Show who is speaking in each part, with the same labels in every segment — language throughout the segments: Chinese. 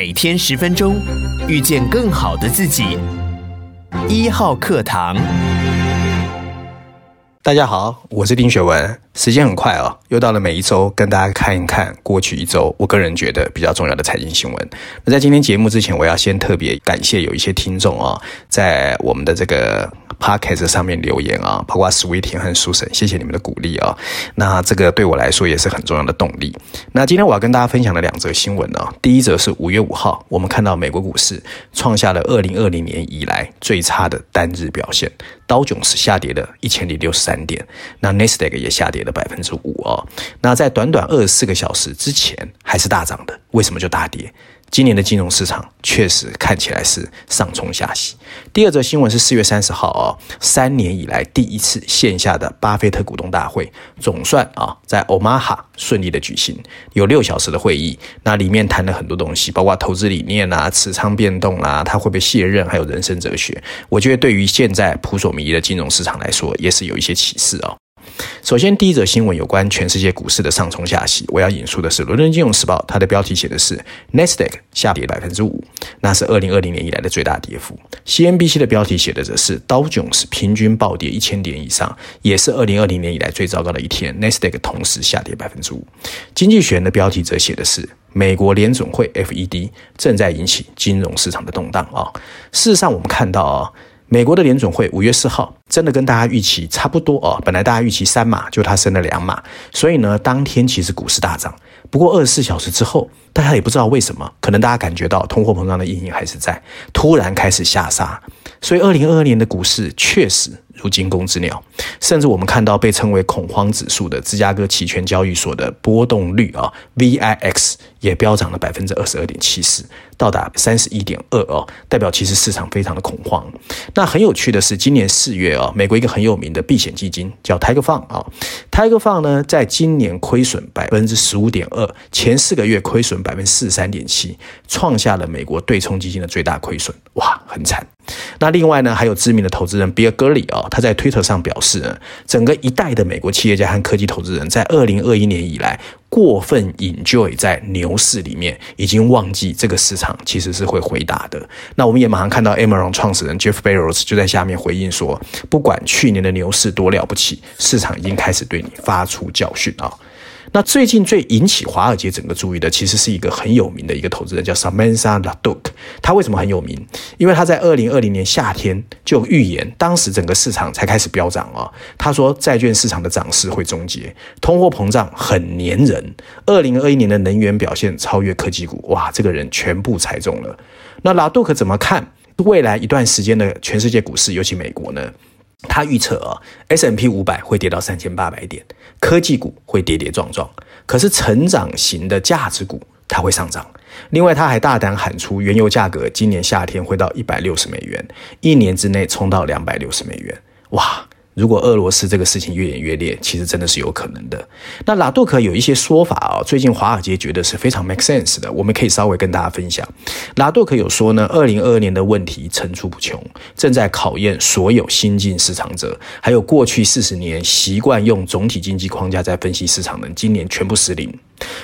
Speaker 1: 每天十分钟，遇见更好的自己。一号课堂，
Speaker 2: 大家好，我是丁雪文。时间很快啊、哦，又到了每一周跟大家看一看过去一周，我个人觉得比较重要的财经新闻。那在今天节目之前，我要先特别感谢有一些听众啊、哦，在我们的这个 podcast 上面留言啊，包括 Sweetie 和苏神，谢谢你们的鼓励啊、哦。那这个对我来说也是很重要的动力。那今天我要跟大家分享的两则新闻呢、哦，第一则是五月五号，我们看到美国股市创下了二零二零年以来最差的单日表现，道琼斯下跌了一千零六十三点，那 Nasdaq 也下跌了。百分之五哦，那在短短二十四个小时之前还是大涨的，为什么就大跌？今年的金融市场确实看起来是上冲下洗。第二则新闻是四月三十号哦，三年以来第一次线下的巴菲特股东大会，总算啊在 Omaha 顺利的举行，有六小时的会议，那里面谈了很多东西，包括投资理念啊、持仓变动啊，他会不会卸任，还有人生哲学。我觉得对于现在扑朔迷离的金融市场来说，也是有一些启示哦。首先，第一则新闻有关全世界股市的上冲下洗。我要引述的是《伦敦金融时报》，它的标题写的是 “Nasdaq 下跌百分之五”，那是二零二零年以来的最大跌幅。CNBC 的标题写的则是道琼斯平均暴跌一千点以上，也是二零二零年以来最糟糕的一天。Nasdaq 同时下跌百分之五。经济学人的标题则写的是美国联总会 FED 正在引起金融市场的动荡啊。事实上，我们看到啊。美国的联准会五月四号真的跟大家预期差不多哦，本来大家预期三码，就它升了两码，所以呢，当天其实股市大涨。不过二十四小时之后，大家也不知道为什么，可能大家感觉到通货膨胀的阴影还是在，突然开始下杀。所以二零二二年的股市确实如惊弓之鸟，甚至我们看到被称为恐慌指数的芝加哥期权交易所的波动率啊，VIX 也飙涨了百分之二十二点七四，到达三十一点二哦，代表其实市场非常的恐慌。那很有趣的是，今年四月啊，美国一个很有名的避险基金叫 Tiger Fund 啊，Tiger Fund 呢，在今年亏损百分之十五点二，前四个月亏损百分之四十三点七，创下了美国对冲基金的最大亏损，哇，很惨。那另外呢，还有知名的投资人比尔·格里啊，他在推特上表示，整个一代的美国企业家和科技投资人在二零二一年以来过分 enjoy 在牛市里面，已经忘记这个市场其实是会回答的。那我们也马上看到 Amazon 创始人 Jeff Bezos 就在下面回应说，不管去年的牛市多了不起，市场已经开始对你发出教训啊。那最近最引起华尔街整个注意的，其实是一个很有名的一个投资人，叫 Samantha l a d u k。他为什么很有名？因为他在二零二零年夏天就预言，当时整个市场才开始飙涨啊。他说，债券市场的涨势会终结，通货膨胀很黏人。二零二一年的能源表现超越科技股，哇，这个人全部猜中了。那 l a d u k 怎么看未来一段时间的全世界股市，尤其美国呢？他预测啊，S M P 五百会跌到三千八百点，科技股会跌跌撞撞，可是成长型的价值股它会上涨。另外，他还大胆喊出，原油价格今年夏天会到一百六十美元，一年之内冲到两百六十美元，哇！如果俄罗斯这个事情越演越烈，其实真的是有可能的。那拉杜克有一些说法啊，最近华尔街觉得是非常 make sense 的，我们可以稍微跟大家分享。拉杜克有说呢，二零二二年的问题层出不穷，正在考验所有新进市场者，还有过去四十年习惯用总体经济框架在分析市场的，今年全部失灵。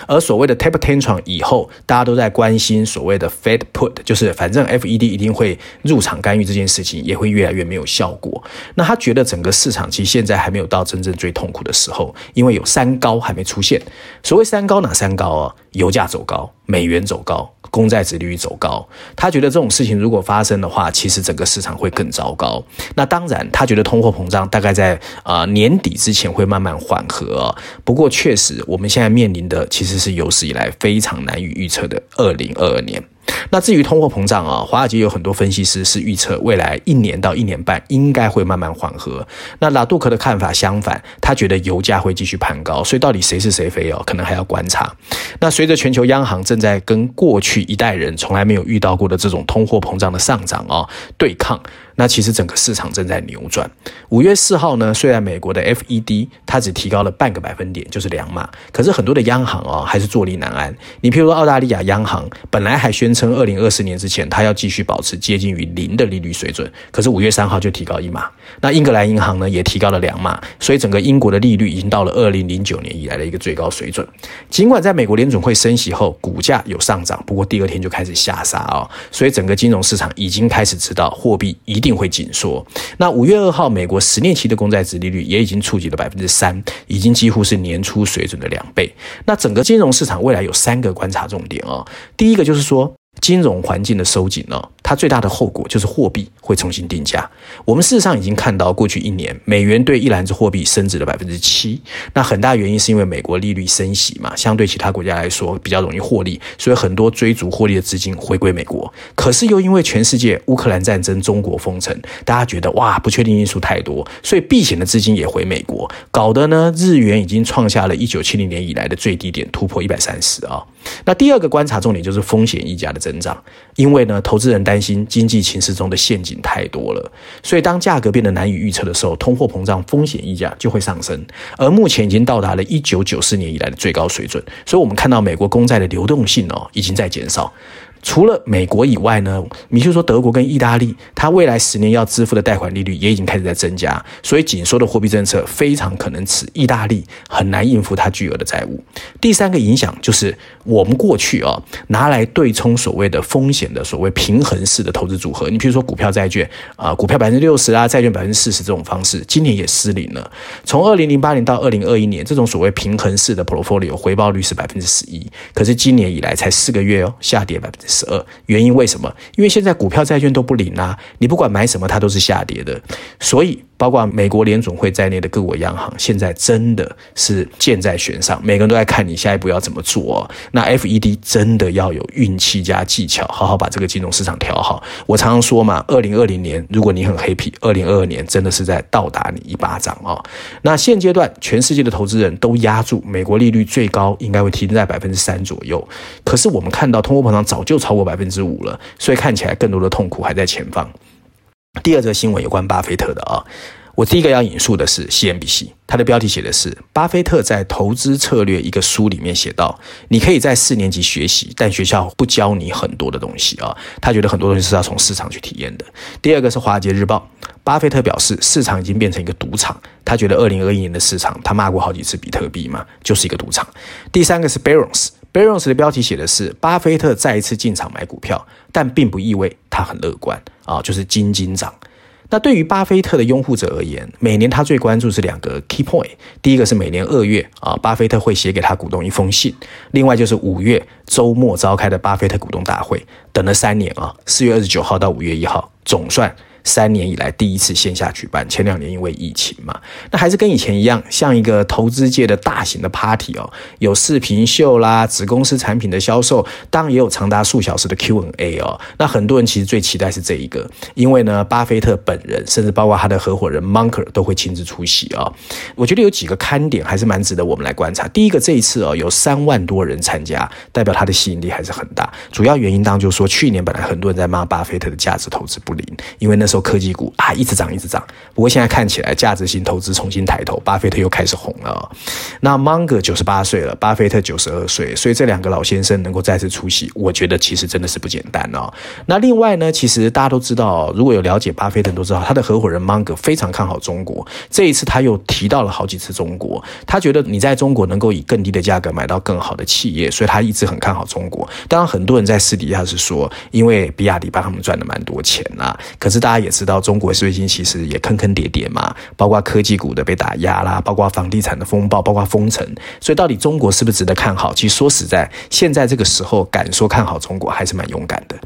Speaker 2: 而所谓的 taper tantrum 以后，大家都在关心所谓的 Fed put，就是反正 FED 一定会入场干预这件事情，也会越来越没有效果。那他觉得整个市场其实现在还没有到真正最痛苦的时候，因为有三高还没出现。所谓三高哪三高啊？油价走高，美元走高。公债殖利率走高，他觉得这种事情如果发生的话，其实整个市场会更糟糕。那当然，他觉得通货膨胀大概在啊、呃、年底之前会慢慢缓和。不过，确实我们现在面临的其实是有史以来非常难以预测的二零二二年。那至于通货膨胀啊，华尔街有很多分析师是预测未来一年到一年半应该会慢慢缓和。那拉杜克的看法相反，他觉得油价会继续攀高，所以到底谁是谁非哦，可能还要观察。那随着全球央行正在跟过去一代人从来没有遇到过的这种通货膨胀的上涨啊对抗。那其实整个市场正在扭转。五月四号呢，虽然美国的 FED 它只提高了半个百分点，就是两码，可是很多的央行啊还是坐立难安。你譬如说澳大利亚央行本来还宣称二零二四年之前，它要继续保持接近于零的利率水准。可是五月三号就提高一码，那英格兰银行呢也提高了两码，所以整个英国的利率已经到了二零零九年以来的一个最高水准。尽管在美国联准会升息后，股价有上涨，不过第二天就开始下杀、哦，所以整个金融市场已经开始知道货币一定会紧缩。那五月二号，美国十年期的公债殖利率也已经触及了百分之三，已经几乎是年初水准的两倍。那整个金融市场未来有三个观察重点啊、哦，第一个就是说。金融环境的收紧呢，它最大的后果就是货币会重新定价。我们事实上已经看到，过去一年美元对一篮子货币升值了百分之七。那很大原因是因为美国利率升息嘛，相对其他国家来说比较容易获利，所以很多追逐获利的资金回归美国。可是又因为全世界乌克兰战争、中国封城，大家觉得哇，不确定因素太多，所以避险的资金也回美国，搞得呢日元已经创下了一九七零年以来的最低点，突破一百三十啊。那第二个观察重点就是风险溢价的增长，因为呢，投资人担担心经济形势中的陷阱太多了，所以当价格变得难以预测的时候，通货膨胀风险溢价就会上升，而目前已经到达了一九九四年以来的最高水准，所以我们看到美国公债的流动性哦，已经在减少。除了美国以外呢，你就说德国跟意大利，它未来十年要支付的贷款利率也已经开始在增加，所以紧缩的货币政策非常可能使意大利很难应付它巨额的债务。第三个影响就是我们过去啊拿来对冲所谓的风险的所谓平衡式的投资组合，你比如说股票债券啊，股票百分之六十啊，债券百分之四十这种方式，今年也失灵了。从二零零八年到二零二一年，这种所谓平衡式的 portfolio 回报率是百分之十一，可是今年以来才四个月哦，下跌百分之十二，原因为什么？因为现在股票债券都不灵啊，你不管买什么，它都是下跌的，所以。包括美国联总会在内的各国央行，现在真的是箭在弦上，每个人都在看你下一步要怎么做。那 FED 真的要有运气加技巧，好好把这个金融市场调好。我常常说嘛，二零二零年如果你很 happy，二零二二年真的是在倒打你一巴掌哦。那现阶段全世界的投资人都压住美国利率最高应该会停在百分之三左右，可是我们看到通货膨胀早就超过百分之五了，所以看起来更多的痛苦还在前方。第二则新闻有关巴菲特的啊，我第一个要引述的是 CNBC，它的标题写的是巴菲特在投资策略一个书里面写到，你可以在四年级学习，但学校不教你很多的东西啊。他觉得很多东西是要从市场去体验的。第二个是华尔街日报，巴菲特表示市场已经变成一个赌场，他觉得二零二一年的市场，他骂过好几次比特币嘛，就是一个赌场。第三个是 Barron's。Barons 的标题写的是巴菲特再一次进场买股票，但并不意味他很乐观啊，就是金金涨。那对于巴菲特的拥护者而言，每年他最关注是两个 key point，第一个是每年二月啊，巴菲特会写给他股东一封信，另外就是五月周末召开的巴菲特股东大会，等了三年啊，四月二十九号到五月一号，总算。三年以来第一次线下举办，前两年因为疫情嘛，那还是跟以前一样，像一个投资界的大型的 party 哦，有视频秀啦，子公司产品的销售，当然也有长达数小时的 Q&A 哦。那很多人其实最期待是这一个，因为呢，巴菲特本人甚至包括他的合伙人 Munger 都会亲自出席、哦。我觉得有几个看点还是蛮值得我们来观察。第一个，这一次哦，有三万多人参加，代表他的吸引力还是很大。主要原因当就是说，去年本来很多人在骂巴菲特的价值投资不灵，因为那时候。科技股啊，一直涨，一直涨。不过现在看起来，价值型投资重新抬头，巴菲特又开始红了。那芒格九十八岁了，巴菲特九十二岁，所以这两个老先生能够再次出席，我觉得其实真的是不简单哦。那另外呢，其实大家都知道，如果有了解巴菲特都知道，他的合伙人芒格非常看好中国。这一次他又提到了好几次中国，他觉得你在中国能够以更低的价格买到更好的企业，所以他一直很看好中国。当然，很多人在私底下是说，因为比亚迪帮他们赚了蛮多钱啊。可是大家也知道，中国最近其实也坑坑叠叠嘛，包括科技股的被打压啦，包括房地产的风暴，包括封城。所以到底中国是不是值得看好？其实说实在，现在这个时候敢说看好中国，还是蛮勇敢的。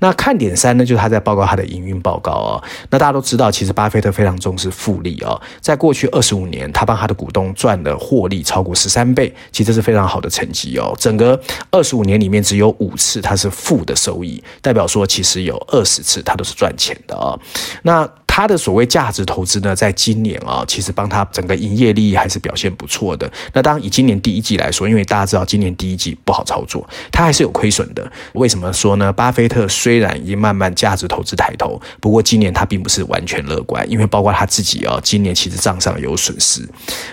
Speaker 2: 那看点三呢，就是他在报告他的营运报告哦。那大家都知道，其实巴菲特非常重视复利哦，在过去二十五年，他帮他的股东赚的获利超过十三倍，其实这是非常好的成绩哦。整个二十五年里面，只有五次他是负的收益，代表说其实有二十次他都是赚钱的哦。那他的所谓价值投资呢，在今年啊，其实帮他整个营业利益还是表现不错的。那当然以今年第一季来说，因为大家知道今年第一季不好操作，他还是有亏损的。为什么说呢？巴菲特虽然已经慢慢价值投资抬头，不过今年他并不是完全乐观，因为包括他自己啊，今年其实账上有损失。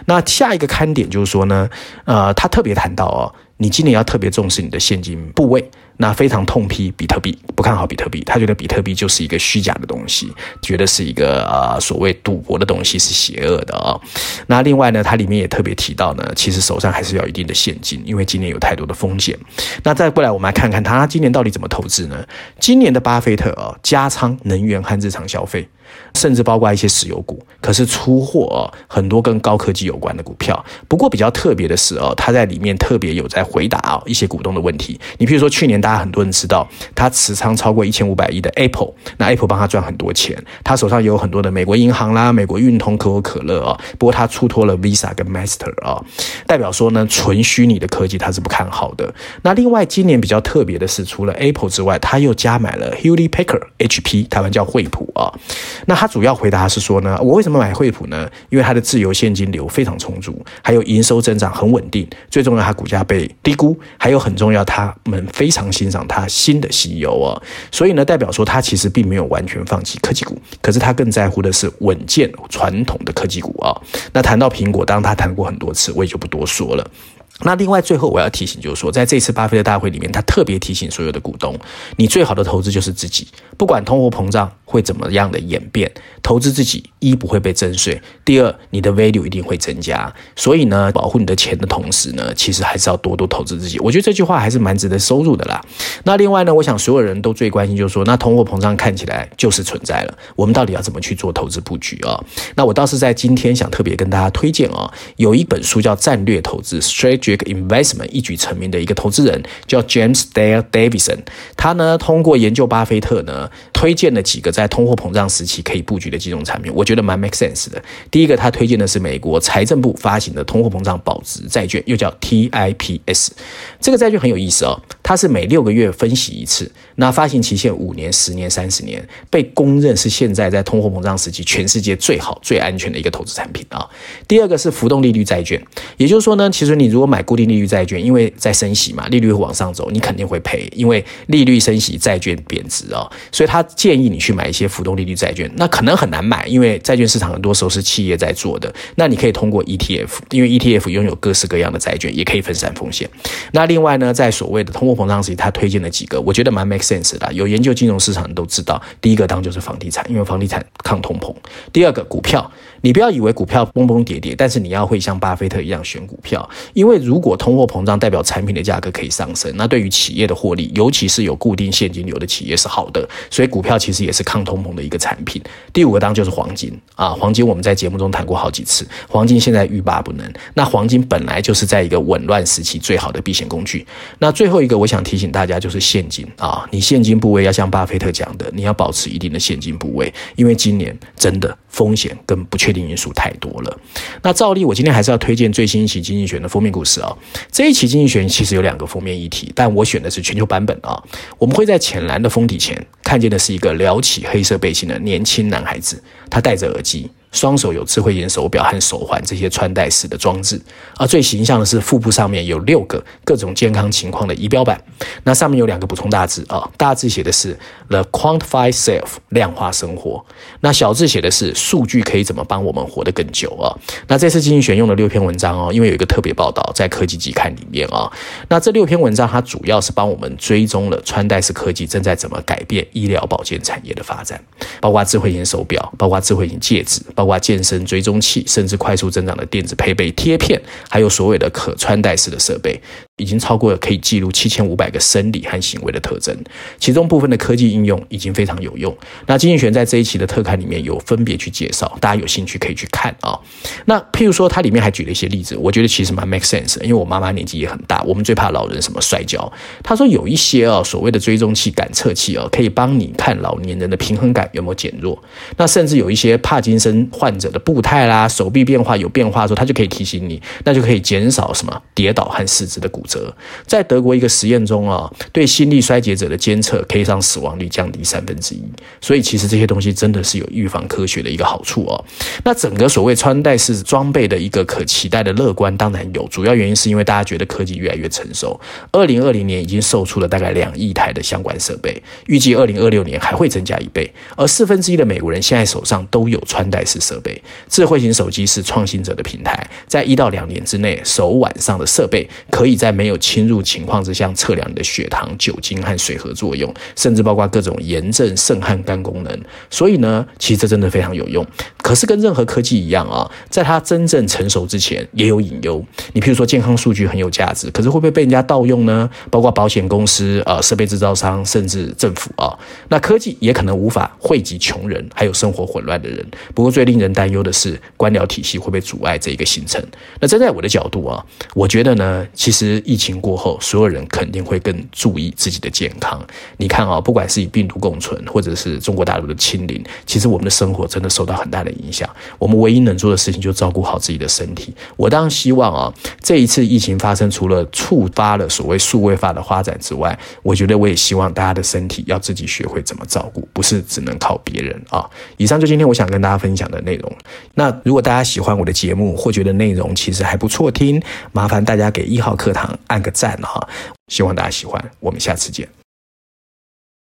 Speaker 2: 那下一个看点就是说呢，呃，他特别谈到哦。你今年要特别重视你的现金部位。那非常痛批比特币，不看好比特币，他觉得比特币就是一个虚假的东西，觉得是一个呃所谓赌博的东西，是邪恶的啊、哦。那另外呢，它里面也特别提到呢，其实手上还是要一定的现金，因为今年有太多的风险。那再过来，我们来看看他今年到底怎么投资呢？今年的巴菲特啊、哦，加仓能源和日常消费。甚至包括一些石油股，可是出货哦，很多跟高科技有关的股票。不过比较特别的是哦，他在里面特别有在回答一些股东的问题。你比如说去年大家很多人知道他持仓超过一千五百亿的 Apple，那 Apple 帮他赚很多钱，他手上有很多的美国银行啦、美国运通、可口可乐啊。不过他出脱了 Visa 跟 Master 啊，代表说呢，纯虚拟的科技他是不看好的。那另外今年比较特别的是，除了 Apple 之外，他又加买了 Hewlett Packard HP，台湾叫惠普啊。那他主要回答是说呢，我为什么买惠普呢？因为它的自由现金流非常充足，还有营收增长很稳定，最重要它股价被低估，还有很重要，他们非常欣赏它新的 CEO 哦，所以呢，代表说他其实并没有完全放弃科技股，可是他更在乎的是稳健传统的科技股啊。那谈到苹果，当然他谈过很多次，我也就不多说了。那另外最后我要提醒，就是说，在这次巴菲特大会里面，他特别提醒所有的股东，你最好的投资就是自己，不管通货膨胀会怎么样的演变，投资自己一不会被征税，第二你的 value 一定会增加。所以呢，保护你的钱的同时呢，其实还是要多多投资自己。我觉得这句话还是蛮值得收入的啦。那另外呢，我想所有人都最关心就是说，那通货膨胀看起来就是存在了，我们到底要怎么去做投资布局啊？那我倒是在今天想特别跟大家推荐啊，有一本书叫《战略投资》（Strategy）。Investment 一举成名的一个投资人叫 James Dale Davidson，他呢通过研究巴菲特呢推荐了几个在通货膨胀时期可以布局的金融产品，我觉得蛮 make sense 的。第一个，他推荐的是美国财政部发行的通货膨胀保值债券，又叫 TIPS。这个债券很有意思哦，它是每六个月分息一次，那发行期限五年、十年、三十年，被公认是现在在通货膨胀时期全世界最好、最安全的一个投资产品啊。第二个是浮动利率债券，也就是说呢，其实你如果买固定利率债券，因为在升息嘛，利率会往上走，你肯定会赔，因为利率升息，债券贬值啊，所以他建议你去买一些浮动利率债券，那可能很难买，因为债券市场很多时候是企业在做的，那你可以通过 ETF，因为 ETF 拥有各式各样的债券，也可以分散风险。那另外呢，在所谓的通货膨胀时期，他推荐了几个，我觉得蛮 make sense 的。有研究金融市场都知道，第一个当就是房地产，因为房地产抗通膨。第二个股票，你不要以为股票崩崩跌跌，但是你要会像巴菲特一样选股票，因为如果通货膨胀代表产品的价格可以上升，那对于企业的获利，尤其是有固定现金流的企业是好的。所以股票其实也是抗通膨的一个产品。第五个当就是黄金啊，黄金我们在节目中谈过好几次，黄金现在欲罢不能。那黄金本来就是在一个紊乱时期最好的避险工具。那最后一个，我想提醒大家就是现金啊，你现金部位要像巴菲特讲的，你要保持一定的现金部位，因为今年真的风险跟不确定因素太多了。那照例，我今天还是要推荐最新一期《经济学》的封面故事啊。这一期《经济学》其实有两个封面议题，但我选的是全球版本啊。我们会在浅蓝的封底前看见的是一个撩起黑色背心的年轻男孩子，他戴着耳机。双手有智慧型手表和手环这些穿戴式的装置，而最形象的是腹部上面有六个各种健康情况的仪表板，那上面有两个补充大字啊，大字写的是 The Quantified Self 量化生活，那小字写的是数据可以怎么帮我们活得更久啊？那这次经济学用了六篇文章哦，因为有一个特别报道在科技期刊里面啊，那这六篇文章它主要是帮我们追踪了穿戴式科技正在怎么改变医疗保健产业的发展，包括智慧型手表，包括智慧型戒指。包括健身追踪器，甚至快速增长的电子配备贴片，还有所谓的可穿戴式的设备。已经超过了可以记录七千五百个生理和行为的特征，其中部分的科技应用已经非常有用。那经济学在这一期的特刊里面有分别去介绍，大家有兴趣可以去看啊、那譬如说，它里面还举了一些例子，我觉得其实蛮 make sense。因为我妈妈年纪也很大，我们最怕老人什么摔跤。他说有一些啊、哦、所谓的追踪器、感测器啊、哦，可以帮你看老年人的平衡感有没有减弱。那甚至有一些帕金森患者的步态啦、手臂变化有变化的时候，它就可以提醒你，那就可以减少什么跌倒和四肢的骨折。在德国一个实验中啊，对心力衰竭者的监测可以让死亡率降低三分之一。所以其实这些东西真的是有预防科学的一个好处哦。那整个所谓穿戴式装备的一个可期待的乐观，当然有，主要原因是因为大家觉得科技越来越成熟。二零二零年已经售出了大概两亿台的相关设备，预计二零二六年还会增加一倍。而四分之一的美国人现在手上都有穿戴式设备。智慧型手机是创新者的平台，在一到两年之内，手腕上的设备可以在没有侵入情况之下测量你的血糖、酒精和水合作用，甚至包括各种炎症、肾和肝功能。所以呢，其实这真的非常有用。可是跟任何科技一样啊，在它真正成熟之前，也有隐忧。你譬如说，健康数据很有价值，可是会不会被人家盗用呢？包括保险公司、呃，设备制造商，甚至政府啊。那科技也可能无法惠及穷人，还有生活混乱的人。不过最令人担忧的是，官僚体系会不会阻碍这一个行程？那站在我的角度啊，我觉得呢，其实疫情过后，所有人肯定会更注意自己的健康。你看啊，不管是与病毒共存，或者是中国大陆的清零，其实我们的生活真的受到很大的影影响。我们唯一能做的事情，就照顾好自己的身体。我当然希望啊，这一次疫情发生，除了触发了所谓数位化的发展之外，我觉得我也希望大家的身体要自己学会怎么照顾，不是只能靠别人啊。以上就今天我想跟大家分享的内容。那如果大家喜欢我的节目，或觉得内容其实还不错听，麻烦大家给一号课堂按个赞哈。希望大家喜欢，我们下次见。